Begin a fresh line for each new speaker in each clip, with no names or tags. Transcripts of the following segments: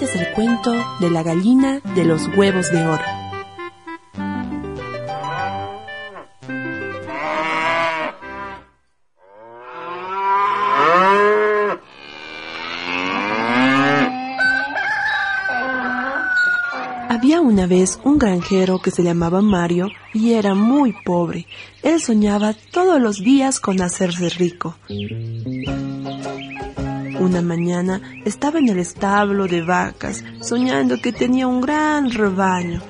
de la gallina de los huevos de oro. Había una vez un granjero que se llamaba Mario y era muy pobre. Él soñaba todos los días con hacerse rico. Una mañana estaba en el establo de vacas soñando que tenía un gran rebaño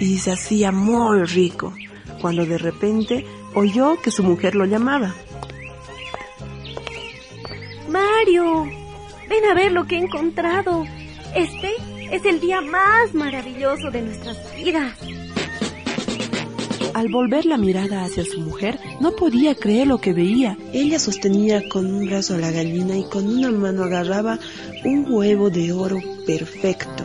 y se hacía muy rico, cuando de repente oyó que su mujer lo llamaba.
Mario, ven a ver lo que he encontrado. Este es el día más maravilloso de nuestras vidas.
Al volver la mirada hacia su mujer, no podía creer lo que veía. Ella sostenía con un brazo a la gallina y con una mano agarraba un huevo de oro perfecto.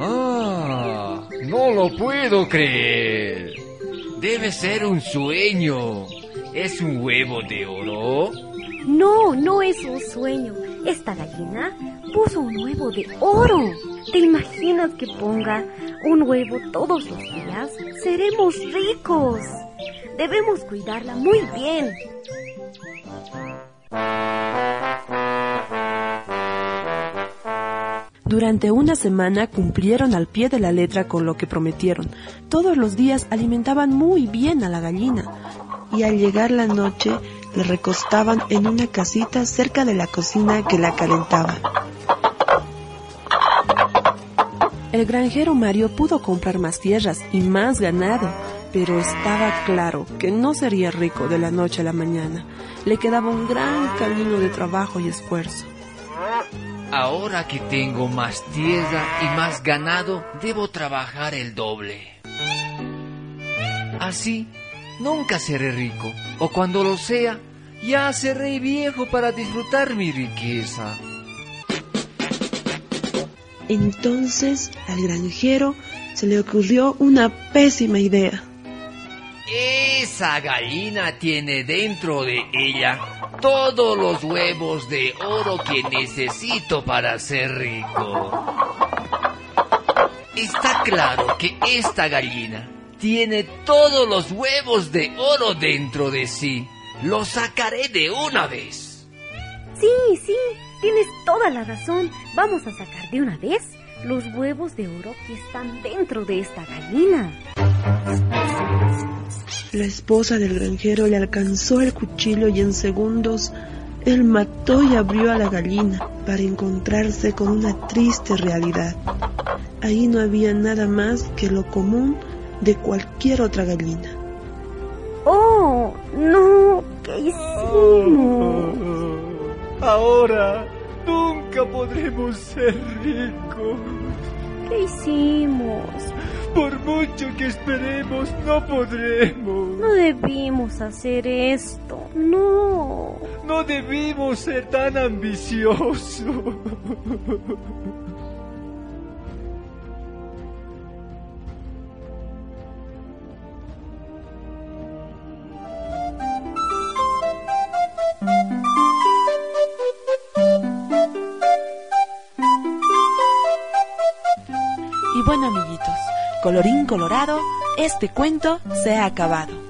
¡Ah! No lo puedo creer. Debe ser un sueño. ¿Es un huevo de oro?
No, no es un sueño. Esta gallina puso un huevo de oro. ¿Te imaginas que ponga un huevo todos los días? Seremos ricos. Debemos cuidarla muy bien.
Durante una semana cumplieron al pie de la letra con lo que prometieron. Todos los días alimentaban muy bien a la gallina y al llegar la noche le recostaban en una casita cerca de la cocina que la calentaba. El granjero Mario pudo comprar más tierras y más ganado, pero estaba claro que no sería rico de la noche a la mañana. Le quedaba un gran camino de trabajo y esfuerzo.
Ahora que tengo más tierra y más ganado, debo trabajar el doble. Así nunca seré rico, o cuando lo sea, ya seré viejo para disfrutar mi riqueza.
Entonces al granjero se le ocurrió una pésima idea.
Esa gallina tiene dentro de ella todos los huevos de oro que necesito para ser rico. Está claro que esta gallina tiene todos los huevos de oro dentro de sí. Lo sacaré de una vez.
Sí, sí, tienes toda la razón. Vamos a sacar de una vez los huevos de oro que están dentro de esta gallina.
La esposa del granjero le alcanzó el cuchillo y en segundos él mató y abrió a la gallina para encontrarse con una triste realidad. Ahí no había nada más que lo común de cualquier otra gallina.
¡Oh! ¡No! ¿Qué hicimos?
Ahora nunca podremos ser ricos.
¿Qué hicimos?
Por mucho que esperemos, no podremos.
No debimos hacer esto. No.
No debimos ser tan ambiciosos.
Bueno amiguitos, colorín colorado, este cuento se ha acabado.